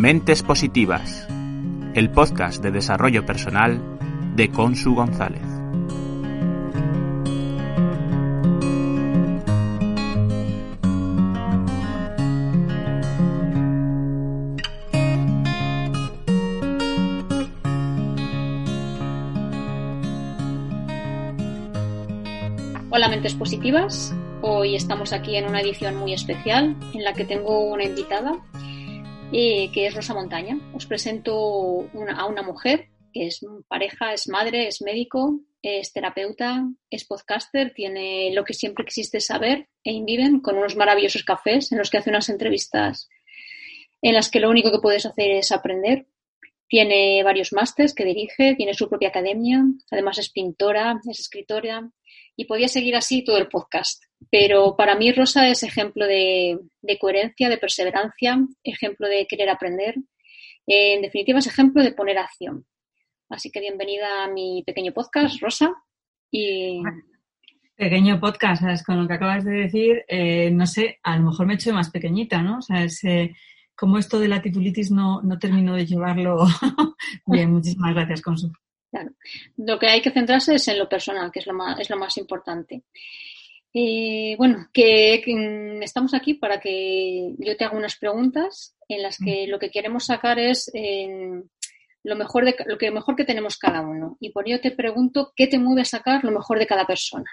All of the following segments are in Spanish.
Mentes Positivas, el podcast de desarrollo personal de Consu González. Hola Mentes Positivas, hoy estamos aquí en una edición muy especial en la que tengo una invitada que es Rosa Montaña. Os presento a una mujer que es pareja, es madre, es médico, es terapeuta, es podcaster, tiene lo que siempre quisiste saber e Inviven con unos maravillosos cafés en los que hace unas entrevistas en las que lo único que puedes hacer es aprender. Tiene varios másters que dirige, tiene su propia academia, además es pintora, es escritora y podía seguir así todo el podcast. Pero para mí Rosa es ejemplo de, coherencia, de perseverancia, ejemplo de querer aprender. en definitiva, es ejemplo de poner acción. Así que bienvenida a mi pequeño podcast, Rosa. Y... Pequeño podcast, ¿sabes? Con lo que acabas de decir, eh, no sé, a lo mejor me he hecho más pequeñita, ¿no? O sea, es, eh, como esto de la titulitis no, no termino de llevarlo bien. Muchísimas gracias, Consu. Claro. Lo que hay que centrarse es en lo personal, que es lo más, es lo más importante. Eh, bueno, que, estamos aquí para que yo te haga unas preguntas en las que lo que queremos sacar es lo mejor de lo que mejor que tenemos cada uno. Y por ello te pregunto qué te mueve a sacar lo mejor de cada persona.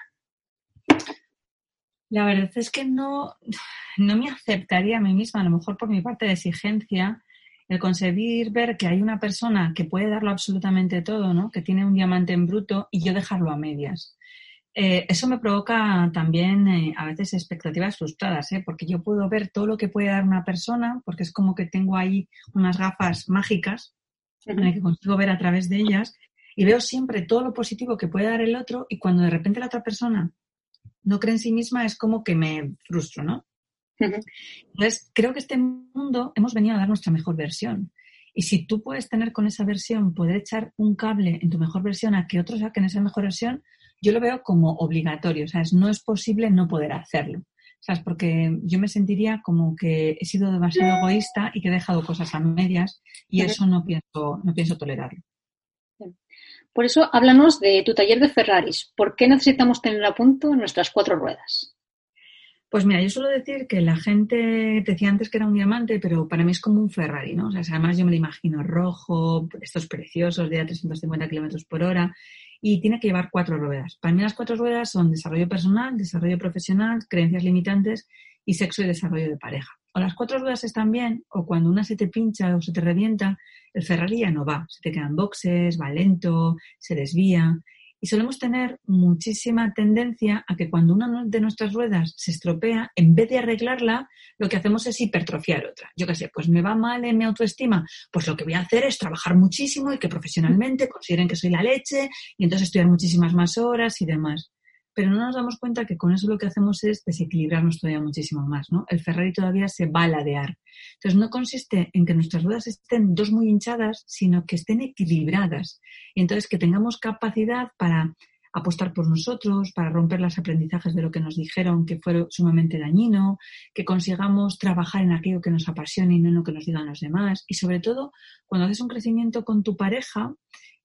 La verdad es que no, no me aceptaría a mí misma, a lo mejor por mi parte de exigencia, el conseguir ver que hay una persona que puede darlo absolutamente todo, ¿no? que tiene un diamante en bruto y yo dejarlo a medias. Eh, eso me provoca también eh, a veces expectativas frustradas, ¿eh? porque yo puedo ver todo lo que puede dar una persona, porque es como que tengo ahí unas gafas mágicas en las que consigo ver a través de ellas y veo siempre todo lo positivo que puede dar el otro y cuando de repente la otra persona no cree en sí misma es como que me frustro, ¿no? Entonces, creo que este mundo hemos venido a dar nuestra mejor versión. Y si tú puedes tener con esa versión, poder echar un cable en tu mejor versión a que otros saquen esa mejor versión, yo lo veo como obligatorio, ¿sabes? No es posible no poder hacerlo, ¿sabes? Porque yo me sentiría como que he sido demasiado egoísta y que he dejado cosas a medias y eso no pienso, no pienso tolerarlo. Por eso, háblanos de tu taller de Ferraris. ¿Por qué necesitamos tener a punto nuestras cuatro ruedas? Pues mira, yo suelo decir que la gente decía antes que era un diamante, pero para mí es como un Ferrari, ¿no? O sea, además yo me lo imagino rojo, estos preciosos de a 350 kilómetros por hora, y tiene que llevar cuatro ruedas. Para mí las cuatro ruedas son desarrollo personal, desarrollo profesional, creencias limitantes y sexo y desarrollo de pareja. O las cuatro ruedas están bien, o cuando una se te pincha o se te revienta, el Ferrari ya no va, se te quedan boxes, va lento, se desvía. Y solemos tener muchísima tendencia a que cuando una de nuestras ruedas se estropea, en vez de arreglarla, lo que hacemos es hipertrofiar otra. Yo qué sé, pues me va mal en mi autoestima, pues lo que voy a hacer es trabajar muchísimo y que profesionalmente consideren que soy la leche y entonces estudiar muchísimas más horas y demás pero no nos damos cuenta que con eso lo que hacemos es desequilibrarnos todavía muchísimo más, ¿no? El Ferrari todavía se va a ladear. Entonces no consiste en que nuestras ruedas estén dos muy hinchadas, sino que estén equilibradas. Y entonces que tengamos capacidad para apostar por nosotros, para romper los aprendizajes de lo que nos dijeron que fue sumamente dañino, que consigamos trabajar en aquello que nos apasione y no en lo que nos digan los demás. Y sobre todo, cuando haces un crecimiento con tu pareja,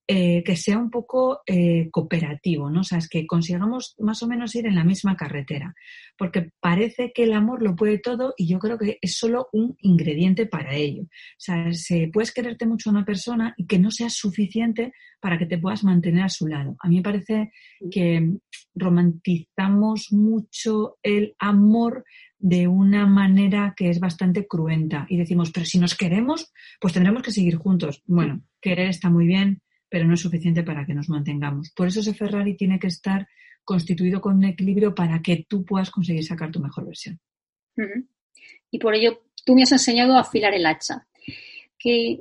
eh, que sea un poco eh, cooperativo, ¿no? O sea, es que consigamos más o menos ir en la misma carretera, porque parece que el amor lo puede todo y yo creo que es solo un ingrediente para ello. O sea, se, puedes quererte mucho a una persona y que no sea suficiente para que te puedas mantener a su lado. A mí me parece que romantizamos mucho el amor de una manera que es bastante cruenta y decimos, pero si nos queremos, pues tendremos que seguir juntos. Bueno, querer está muy bien, pero no es suficiente para que nos mantengamos. Por eso ese Ferrari tiene que estar constituido con un equilibrio para que tú puedas conseguir sacar tu mejor versión. Y por ello, tú me has enseñado a afilar el hacha. ¿Qué,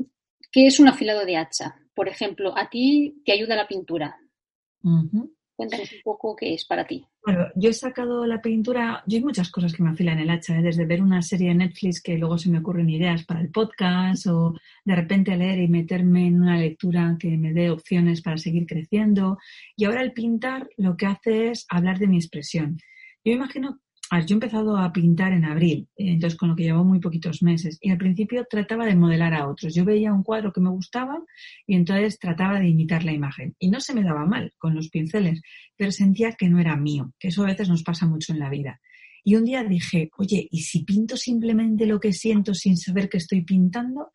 es un afilado de hacha? Por ejemplo, a ti te ayuda la pintura. Cuéntanos un poco qué es para ti. Bueno, yo he sacado la pintura, yo hay muchas cosas que me afilan el hacha, ¿eh? desde ver una serie de Netflix que luego se me ocurren ideas para el podcast o de repente leer y meterme en una lectura que me dé opciones para seguir creciendo. Y ahora el pintar lo que hace es hablar de mi expresión. Yo imagino yo he empezado a pintar en abril, entonces con lo que llevo muy poquitos meses. Y al principio trataba de modelar a otros. Yo veía un cuadro que me gustaba y entonces trataba de imitar la imagen. Y no se me daba mal con los pinceles, pero sentía que no era mío, que eso a veces nos pasa mucho en la vida. Y un día dije, oye, ¿y si pinto simplemente lo que siento sin saber que estoy pintando?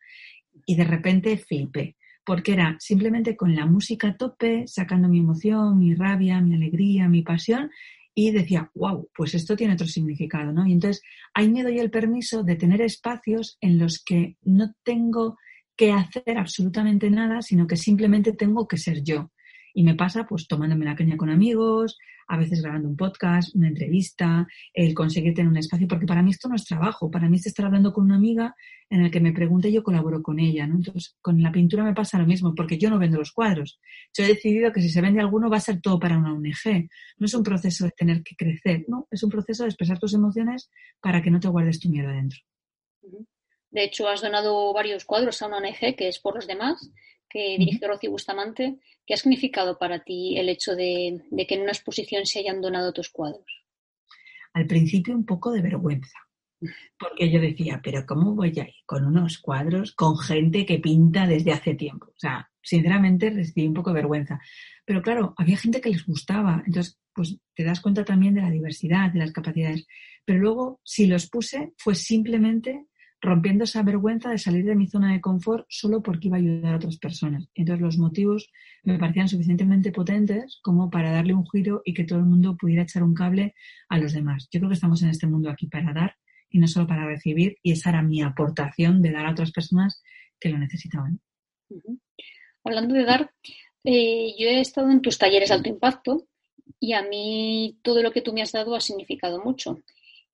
Y de repente flipé, porque era simplemente con la música a tope, sacando mi emoción, mi rabia, mi alegría, mi pasión, y decía, wow, pues esto tiene otro significado, ¿no? Y entonces ahí me doy el permiso de tener espacios en los que no tengo que hacer absolutamente nada, sino que simplemente tengo que ser yo. Y me pasa pues tomándome la caña con amigos, a veces grabando un podcast, una entrevista, el conseguir tener un espacio, porque para mí esto no es trabajo, para mí es estar hablando con una amiga en el que me pregunte y yo colaboro con ella, ¿no? Entonces, con la pintura me pasa lo mismo, porque yo no vendo los cuadros. Yo he decidido que si se vende alguno va a ser todo para una ONG. No es un proceso de tener que crecer, ¿no? Es un proceso de expresar tus emociones para que no te guardes tu miedo adentro. De hecho, has donado varios cuadros a una ONG que es por los demás que dirige Rocío Bustamante, ¿qué ha significado para ti el hecho de, que en una exposición se hayan donado tus cuadros? Al principio un poco de vergüenza, porque yo decía, pero ¿cómo voy a ir con unos cuadros con gente que pinta desde hace tiempo? O sea, sinceramente recibí un poco de vergüenza. Pero claro, había gente que les gustaba, entonces pues te das cuenta también de la diversidad, de las capacidades. Pero luego, si los puse, fue simplemente rompiendo esa vergüenza de salir de mi zona de confort solo porque iba a ayudar a otras personas. Entonces los motivos me parecían suficientemente potentes como para darle un giro y que todo el mundo pudiera echar un cable a los demás. Yo creo que estamos en este mundo aquí para dar y no solo para recibir y esa era mi aportación de dar a otras personas que lo necesitaban. Hablando de dar, eh, yo he estado en tus talleres alto impacto y a mí todo lo que tú me has dado ha significado mucho.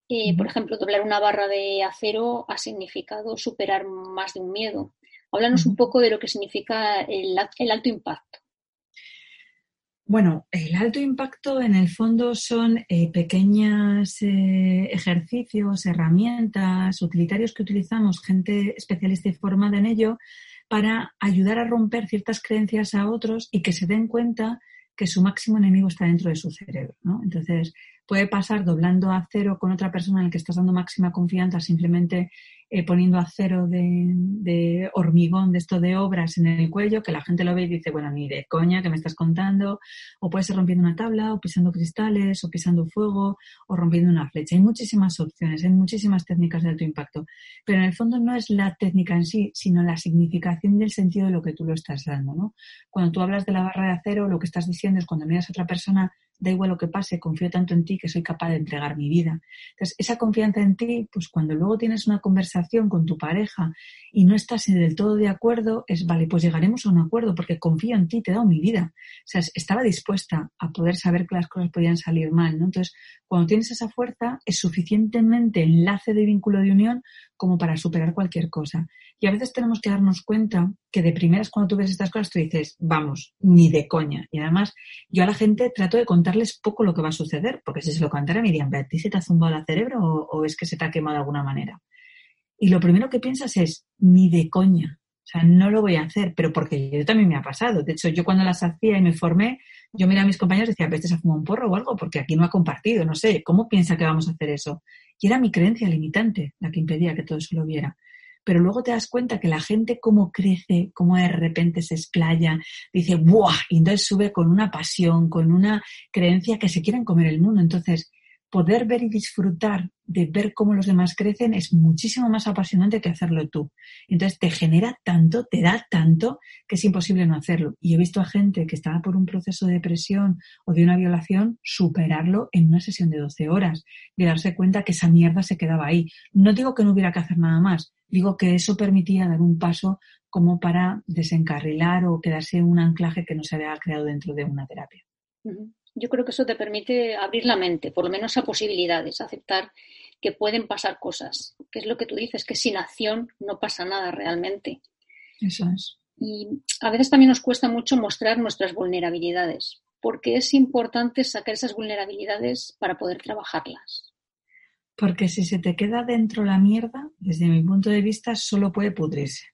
Eh, por ejemplo, doblar una barra de acero ha significado superar más de un miedo. Háblanos un poco de lo que significa el, alto impacto. Bueno, el alto impacto en el fondo son eh, pequeños eh, ejercicios, herramientas, utilitarios que utilizamos gente especialista y formada en ello para ayudar a romper ciertas creencias a otros y que se den cuenta que su máximo enemigo está dentro de su cerebro. ¿no? Entonces, puede pasar doblando a cero con otra persona en la que estás dando máxima confianza, simplemente eh, poniendo acero de, de, hormigón, de esto de obras en el cuello, que la gente lo ve y dice, bueno, ni de coña que me estás contando, o puede ser rompiendo una tabla, o pisando cristales, o pisando fuego, o rompiendo una flecha. Hay muchísimas opciones, hay muchísimas técnicas de alto impacto, pero en el fondo no es la técnica en sí, sino la significación del sentido de lo que tú lo estás dando, ¿no? Cuando tú hablas de la barra de acero, lo que estás diciendo es cuando miras a otra persona, da igual lo que pase, confío tanto en ti que soy capaz de entregar mi vida. Entonces, esa confianza en ti, pues cuando luego tienes una conversación con tu pareja y no estás del todo de acuerdo, es, vale, pues llegaremos a un acuerdo porque confío en ti, te he dado mi vida. O sea, estaba dispuesta a poder saber que las cosas podían salir mal, ¿no? Entonces, cuando tienes esa fuerza, es suficientemente enlace de vínculo de unión como para superar cualquier cosa. Y a veces tenemos que darnos cuenta que de primeras cuando tú ves estas cosas tú dices, vamos, ni de coña. Y además yo a la gente trato de contarles poco lo que va a suceder, porque si se lo contara me dirían, ¿a ti se te ha zumbado el cerebro o, es que se te ha quemado de alguna manera? Y lo primero que piensas es, ni de coña. O sea, no lo voy a hacer, pero porque yo también me ha pasado. De hecho, yo cuando las hacía y me formé, yo miraba a mis compañeros y decía, ¿este se ha fumado un porro o algo? Porque aquí no ha compartido, no sé, ¿cómo piensa que vamos a hacer eso? Y era mi creencia limitante la que impedía que todo eso lo viera. Pero luego te das cuenta que la gente cómo crece, cómo de repente se explaya, dice, ¡buah! Y entonces sube con una pasión, con una creencia que se quieren comer el mundo. Entonces, poder ver y disfrutar de ver cómo los demás crecen es muchísimo más apasionante que hacerlo tú. Entonces te genera tanto, te da tanto, que es imposible no hacerlo. Y he visto a gente que estaba por un proceso de depresión o de una violación superarlo en una sesión de 12 horas, de darse cuenta que esa mierda se quedaba ahí. No digo que no hubiera que hacer nada más, digo que eso permitía dar un paso como para desencarrilar o quedarse un anclaje que no se había creado dentro de una terapia. Yo creo que eso te permite abrir la mente, por lo menos a posibilidades, aceptar que pueden pasar cosas, que es lo que tú dices, que sin acción no pasa nada realmente. Eso es. Y a veces también nos cuesta mucho mostrar nuestras vulnerabilidades, porque es importante sacar esas vulnerabilidades para poder trabajarlas. Porque si se te queda dentro la mierda, desde mi punto de vista, solo puede pudrirse.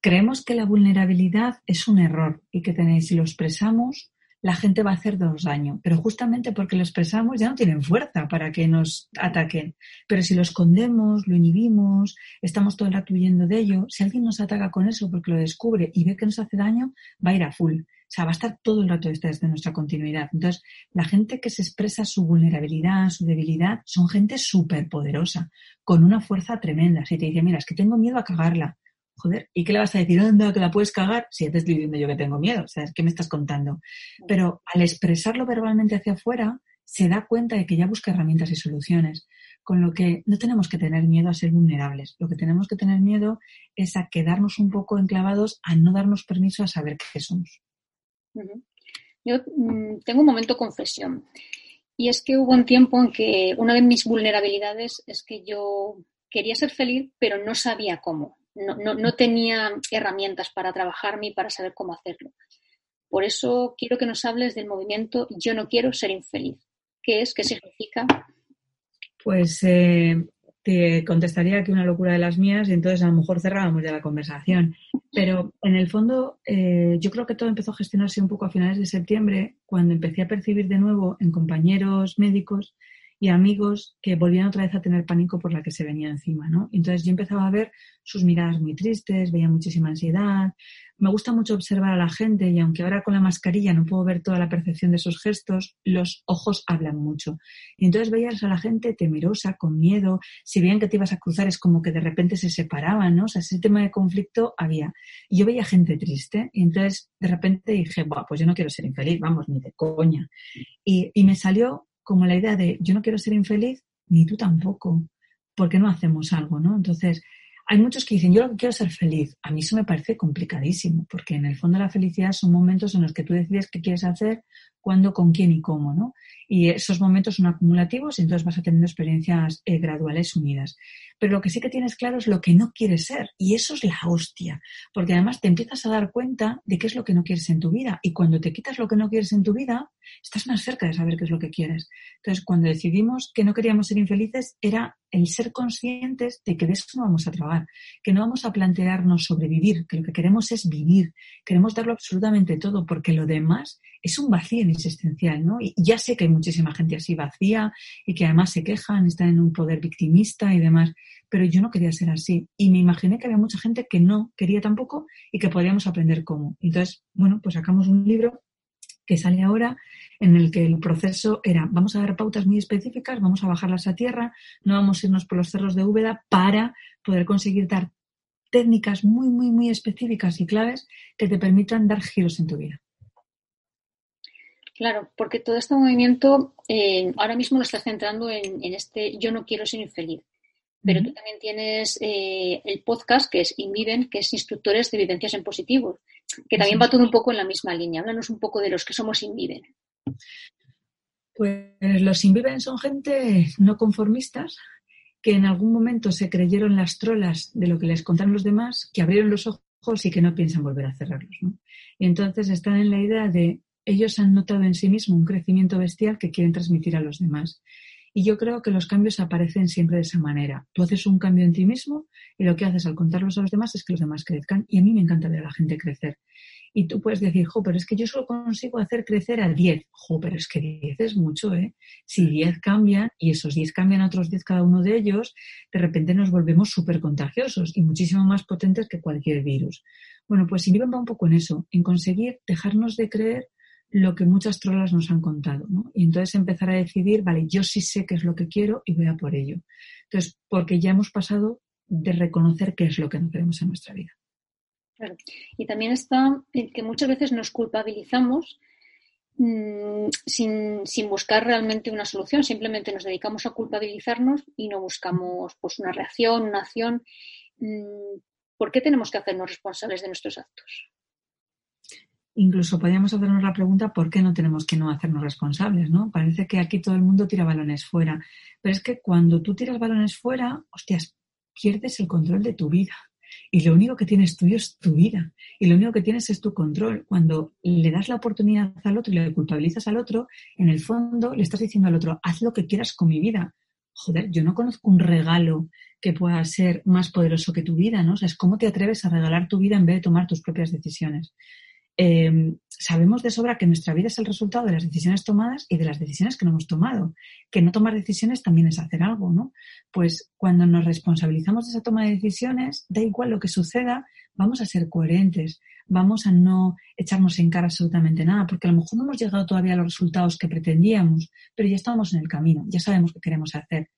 Creemos que la vulnerabilidad es un error y que tenéis, si lo expresamos, la gente va a hacernos daño. Pero justamente porque lo expresamos ya no tienen fuerza para que nos ataquen. Pero si lo escondemos, lo inhibimos, estamos todo el rato huyendo de ello, si alguien nos ataca con eso porque lo descubre y ve que nos hace daño, va a ir a full. O sea, va a estar todo el rato desde nuestra continuidad. Entonces, la gente que se expresa su vulnerabilidad, su debilidad, son gente súper poderosa, con una fuerza tremenda. Si te dice, mira, es que tengo miedo a cagarla, joder, ¿y qué le vas a decir? Anda, que la puedes cagar. Si ya te estoy diciendo yo que tengo miedo, o sea, ¿qué me estás contando? Pero al expresarlo verbalmente hacia afuera, se da cuenta de que ya busca herramientas y soluciones. Con lo que no tenemos que tener miedo a ser vulnerables. Lo que tenemos que tener miedo es a quedarnos un poco enclavados, a no darnos permiso a saber qué somos. Yo mm, tengo un momento confesión. Y es que hubo un tiempo en que una de mis vulnerabilidades es que yo quería ser feliz, pero no sabía cómo no, no, tenía herramientas para trabajarme y para saber cómo hacerlo. Por eso quiero que nos hables del movimiento Yo no quiero ser infeliz. ¿Qué es? ¿Qué significa? Pues eh, te contestaría que una locura de las mías y entonces a lo mejor cerrábamos ya la conversación. Pero en el fondo eh, yo creo que todo empezó a gestionarse un poco a finales de septiembre cuando empecé a percibir de nuevo en compañeros médicos y amigos que volvían otra vez a tener pánico por la que se venía encima, ¿no? Entonces yo empezaba a ver sus miradas muy tristes, veía muchísima ansiedad. Me gusta mucho observar a la gente y aunque ahora con la mascarilla no puedo ver toda la percepción de sus gestos, los ojos hablan mucho. Y entonces veías a la gente temerosa, con miedo. Si veían que te ibas a cruzar es como que de repente se separaban, ¿no? O sea, ese tema de conflicto había. Y yo veía gente triste y entonces de repente dije, Buah, pues yo no quiero ser infeliz, vamos, ni de coña. Y, y me salió como la idea de yo no quiero ser infeliz, ni tú tampoco. ¿Por qué no hacemos algo, no? Entonces, hay muchos que dicen, yo lo que quiero es ser feliz. A mí eso me parece complicadísimo, porque en el fondo la felicidad son momentos en los que tú decides qué quieres hacer, cuándo, con quién y cómo, ¿no? Y esos momentos son acumulativos y entonces vas a tener experiencias eh, graduales unidas. Pero lo que sí que tienes claro es lo que no quieres ser. Y eso es la hostia. Porque además te empiezas a dar cuenta de qué es lo que no quieres en tu vida. Y cuando te quitas lo que no quieres en tu vida, estás más cerca de saber qué es lo que quieres. Entonces, cuando decidimos que no queríamos ser infelices, era el ser conscientes de que de eso no vamos a trabajar, que no vamos a plantearnos sobrevivir, que lo que queremos es vivir, queremos darlo absolutamente todo, porque lo demás es un vacío existencial, ¿no? Y ya sé que hay muchísima gente así vacía y que además se quejan, están en un poder victimista y demás, pero yo no quería ser así. Y me imaginé que había mucha gente que no quería tampoco y que podríamos aprender cómo. Entonces, bueno, pues sacamos un libro que sale ahora en el que el proceso era, vamos a dar pautas muy específicas, vamos a bajarlas a tierra, no vamos a irnos por los cerros de Úbeda para poder conseguir dar técnicas muy, muy, muy específicas y claves que te permitan dar giros en tu vida. Claro, porque todo este movimiento eh, ahora mismo lo estás centrando en, este yo no quiero ser infeliz. Pero tú también tienes eh, el podcast que es Inviven, que es Instructores de Vivencias en Positivo, que también va todo un poco en la misma línea. Háblanos un poco de los que somos Inviven. Pues los Inviven son gente no conformistas que en algún momento se creyeron las trolas de lo que les contaron los demás, que abrieron los ojos y que no piensan volver a cerrarlos. Y entonces están en la idea de ellos han notado en sí mismos un crecimiento bestial que quieren transmitir a los demás. Y yo creo que los cambios aparecen siempre de esa manera. Tú haces un cambio en ti mismo y lo que haces al contarlos a los demás es que los demás crezcan. Y a mí me encanta ver a la gente crecer. Y tú puedes decir, jo, pero es que yo solo consigo hacer crecer a 10. Jo, pero es que 10 es mucho, ¿eh? Si 10 cambian y esos 10 cambian a otros 10 cada uno de ellos, de repente nos volvemos súper contagiosos y muchísimo más potentes que cualquier virus. Bueno, pues si va un poco en eso, en conseguir dejarnos de creer lo que muchas trolas nos han contado, ¿no? Y entonces empezar a decidir, vale, yo sí sé qué es lo que quiero y voy a por ello. Entonces, porque ya hemos pasado de reconocer qué es lo que no queremos en nuestra vida. Claro. Y también está que muchas veces nos culpabilizamos mm, sin, sin, buscar realmente una solución, simplemente nos dedicamos a culpabilizarnos y no buscamos pues, una reacción, una acción. Mm, ¿Por qué tenemos que hacernos responsables de nuestros actos? Incluso podríamos hacernos la pregunta por qué no tenemos que no hacernos responsables, ¿no? Parece que aquí todo el mundo tira balones fuera, pero es que cuando tú tiras balones fuera, hostias, pierdes el control de tu vida. Y lo único que tienes tuyo es tu vida. Y lo único que tienes es tu control. Cuando le das la oportunidad al otro y le culpabilizas al otro, en el fondo le estás diciendo al otro, haz lo que quieras con mi vida. Joder, yo no conozco un regalo que pueda ser más poderoso que tu vida, ¿no? O sea, es cómo te atreves a regalar tu vida en vez de tomar tus propias decisiones. Em, sabemos de sobra que nuestra vida es el resultado de las decisiones tomadas y de las decisiones que no hemos tomado. Que no tomar decisiones también es hacer algo, ¿no? Pues cuando nos responsabilizamos de esa toma de decisiones, da igual lo que suceda, vamos a ser coherentes, vamos a no echarnos en cara absolutamente nada, porque a lo mejor no hemos llegado todavía a los resultados que pretendíamos, pero ya estamos en el camino, ya sabemos qué queremos hacer.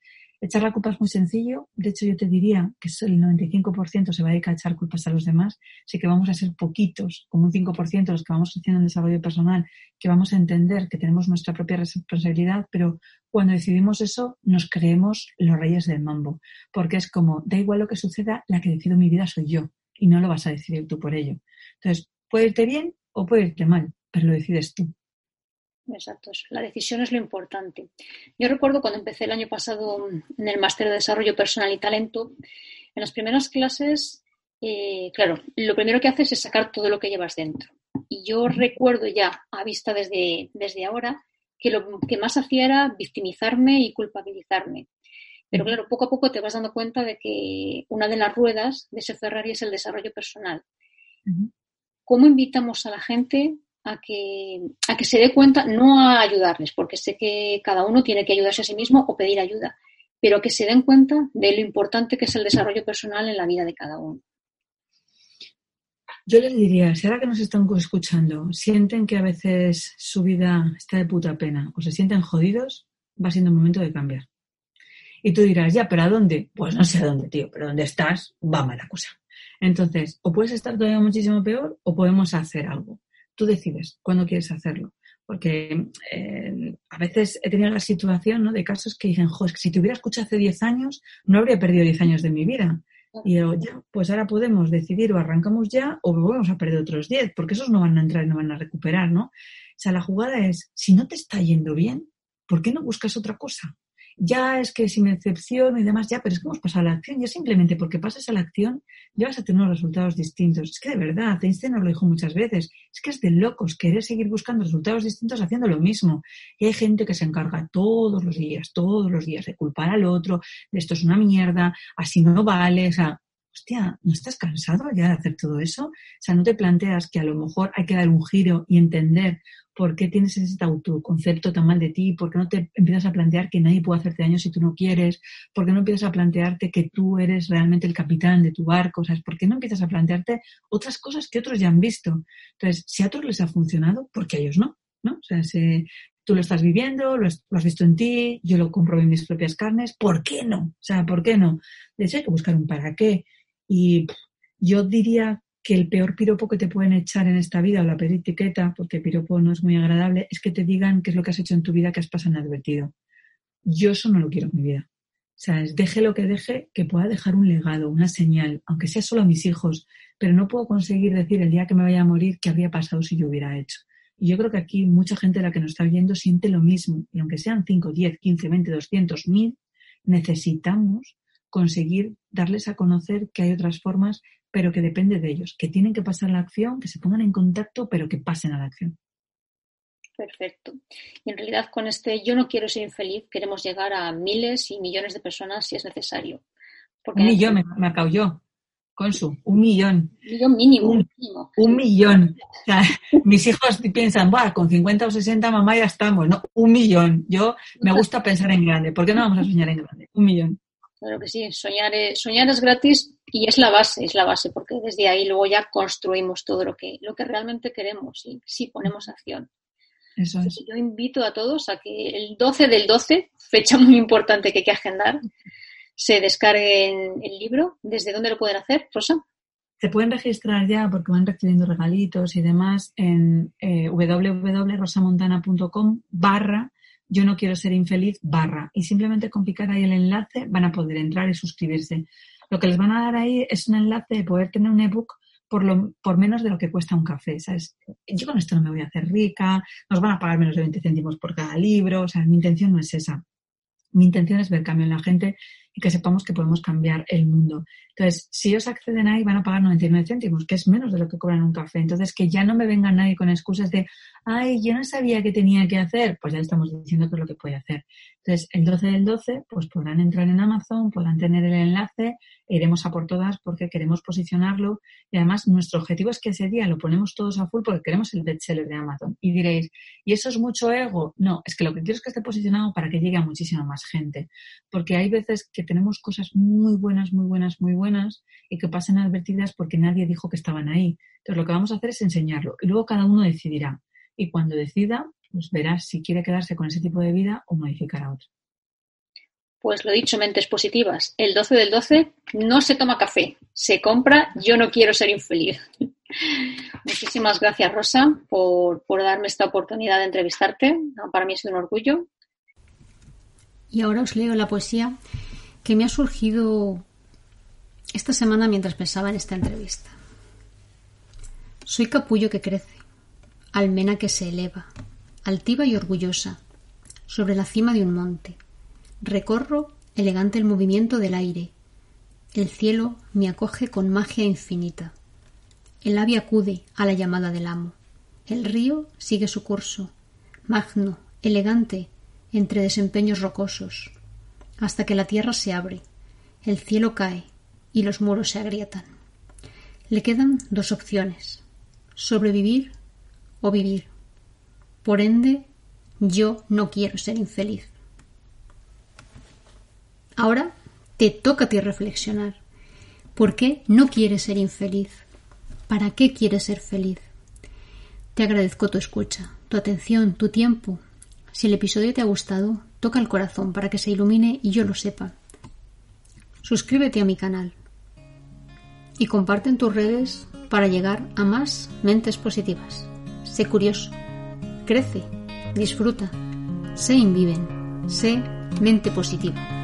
Echar la culpa es muy sencillo. De hecho, yo te diría que el 95% se va a dedicar a echar culpas a los demás. Así que vamos a ser poquitos, como un 5% los que vamos haciendo en desarrollo personal, que vamos a entender que tenemos nuestra propia responsabilidad, pero cuando decidimos eso, nos creemos los reyes del mambo. Porque es como, da igual lo que suceda, la que decido mi vida soy yo. Y no lo vas a decidir tú por ello. Entonces, puede irte bien o puede irte mal, pero lo decides tú. Exacto, la decisión es lo importante. Yo recuerdo cuando empecé el año pasado en el máster de desarrollo personal y talento, en las primeras clases, eh, claro, lo primero que haces es sacar todo lo que llevas dentro. Y yo recuerdo ya, a vista desde, desde ahora, que lo que más hacía era victimizarme y culpabilizarme. Pero claro, poco a poco te vas dando cuenta de que una de las ruedas de ese Ferrari es el desarrollo personal. ¿Cómo invitamos a la gente a que, a que se dé cuenta, no a ayudarles, porque sé que cada uno tiene que ayudarse a sí mismo o pedir ayuda, pero que se den cuenta de lo importante que es el desarrollo personal en la vida de cada uno. Yo les diría, si ahora que nos están escuchando sienten que a veces su vida está de puta pena o se sienten jodidos, va siendo un momento de cambiar. Y tú dirás, ya, pero ¿a dónde? Pues no sé a dónde, tío, pero donde estás va mala cosa. Entonces, o puedes estar todavía muchísimo peor o podemos hacer algo tú decides cuándo quieres hacerlo. Porque eh, a veces he tenido la situación ¿no? de casos que dicen, joder, si te hubiera escuchado hace 10 años, no habría perdido 10 años de mi vida. Y yo, ya, pues ahora podemos decidir o arrancamos ya o volvemos a perder otros 10, porque esos no van a entrar y no van a recuperar, ¿no? O sea, la jugada es, si no te está yendo bien, ¿por qué no buscas otra cosa? Ya es que si me y demás, ya, pero es que hemos pasado a la acción, ya simplemente porque pasas a la acción ya vas a tener unos resultados distintos. Es que de verdad, Einstein nos lo dijo muchas veces, es que es de locos querer seguir buscando resultados distintos haciendo lo mismo. Y hay gente que se encarga todos los días, todos los días de culpar al otro, de esto es una mierda, así no vale, o sea, hostia, ¿no estás cansado ya de hacer todo eso? O sea, no te planteas que a lo mejor hay que dar un giro y entender por qué tienes ese autoconcepto tan mal de ti, por qué no te empiezas a plantear que nadie puede hacerte daño si tú no quieres, por qué no empiezas a plantearte que tú eres realmente el capitán de tu barco, ¿sabes? ¿Por qué no empiezas a plantearte otras cosas que otros ya han visto? Entonces, si a otros les ha funcionado, ¿por qué a ellos no? ¿No? O sea, si tú lo estás viviendo, lo, has visto en ti, yo lo compro en mis propias carnes, ¿por qué no? O sea, ¿por qué no? De hecho, hay que buscar un para qué. Y yo diría que el peor piropo que te pueden echar en esta vida, o la peor etiqueta, porque piropo no es muy agradable, es que te digan qué es lo que has hecho en tu vida que has pasado inadvertido. Yo eso no lo quiero en mi vida. O sea, deje lo que deje, que pueda dejar un legado, una señal, aunque sea solo a mis hijos, pero no puedo conseguir decir el día que me vaya a morir qué habría pasado si yo hubiera hecho. Y yo creo que aquí mucha gente de la que nos está viendo siente lo mismo. Y aunque sean 5, 10, 15, 20, 200, 1000, necesitamos conseguir darles a conocer que hay otras formas pero que depende de ellos, que tienen que pasar la acción, que se pongan en contacto, pero que pasen a la acción. Perfecto. Y en realidad con este yo no quiero ser infeliz, queremos llegar a miles y millones de personas si es necesario. un millón me, me acabo yo, su, un millón. Un millón mínimo. Un, mínimo. un millón. mis hijos piensan, Buah, con 50 o 60 mamá ya estamos. No, un millón. Yo me gusta pensar en grande. ¿Por qué no vamos a soñar en grande? Un millón. Claro que sí, soñar es, soñar es gratis y es la base, es la base, porque desde ahí luego ya construimos todo lo que, lo que realmente queremos y si ponemos acción. Eso es. Yo invito a todos a que el 12 del 12, fecha muy importante que hay que agendar, se descarguen el libro. ¿Desde dónde lo pueden hacer, Rosa? Se pueden registrar ya porque van recibiendo regalitos y demás en eh, www.rosamontana.com barra yo no quiero ser infeliz barra y simplemente con picar ahí el enlace van a poder entrar y suscribirse. Lo que les van a dar ahí es un enlace de poder tener un ebook por, lo, por menos de lo que cuesta un café, ¿sabes? Yo con esto no me voy a hacer rica, nos van a pagar menos de 20 céntimos por cada libro, o sea, mi intención no es esa. Mi intención es ver cambio en la gente y que sepamos que podemos cambiar el mundo. Entonces, si ellos acceden ahí, van a pagar 99 céntimos, que es menos de lo que cobran un café. Entonces, que ya no me venga nadie con excusas de, ay, yo no sabía qué tenía que hacer. Pues ya estamos diciendo qué es lo que puede hacer. Entonces, el 12 del 12, pues podrán entrar en Amazon, podrán tener el enlace, e iremos a por todas porque queremos posicionarlo. Y además, nuestro objetivo es que ese día lo ponemos todos a full porque queremos el bestseller de Amazon. Y diréis, ¿y eso es mucho ego? No, es que lo que quiero es que esté posicionado para que llegue a muchísima más gente. Porque hay veces que tenemos cosas muy buenas, muy buenas, muy buenas y que pasen advertidas porque nadie dijo que estaban ahí. Entonces lo que vamos a hacer es enseñarlo y luego cada uno decidirá. Y cuando decida, pues verás si quiere quedarse con ese tipo de vida o modificar a otro. Pues lo dicho, mentes positivas. El 12 del 12 no se toma café, se compra Yo no quiero ser infeliz. Muchísimas gracias, Rosa, por, por darme esta oportunidad de entrevistarte. Para mí es un orgullo. Y ahora os leo la poesía que me ha surgido esta semana mientras pensaba en esta entrevista. Soy capullo que crece, almena que se eleva, altiva y orgullosa, sobre la cima de un monte. Recorro elegante el movimiento del aire. El cielo me acoge con magia infinita. El ave acude a la llamada del amo. El río sigue su curso, magno, elegante, entre desempeños rocosos, hasta que la tierra se abre, el cielo cae, y los muros se agrietan. Le quedan dos opciones, sobrevivir o vivir. Por ende, yo no quiero ser infeliz. Ahora te toca a ti reflexionar. ¿Por qué no quieres ser infeliz? ¿Para qué quieres ser feliz? Te agradezco tu escucha, tu atención, tu tiempo. Si el episodio te ha gustado, toca el corazón para que se ilumine y yo lo sepa. Suscríbete a mi canal y comparte en tus redes para llegar a más mentes positivas. Sé curioso, crece, disfruta, sé inviven, sé mente positiva.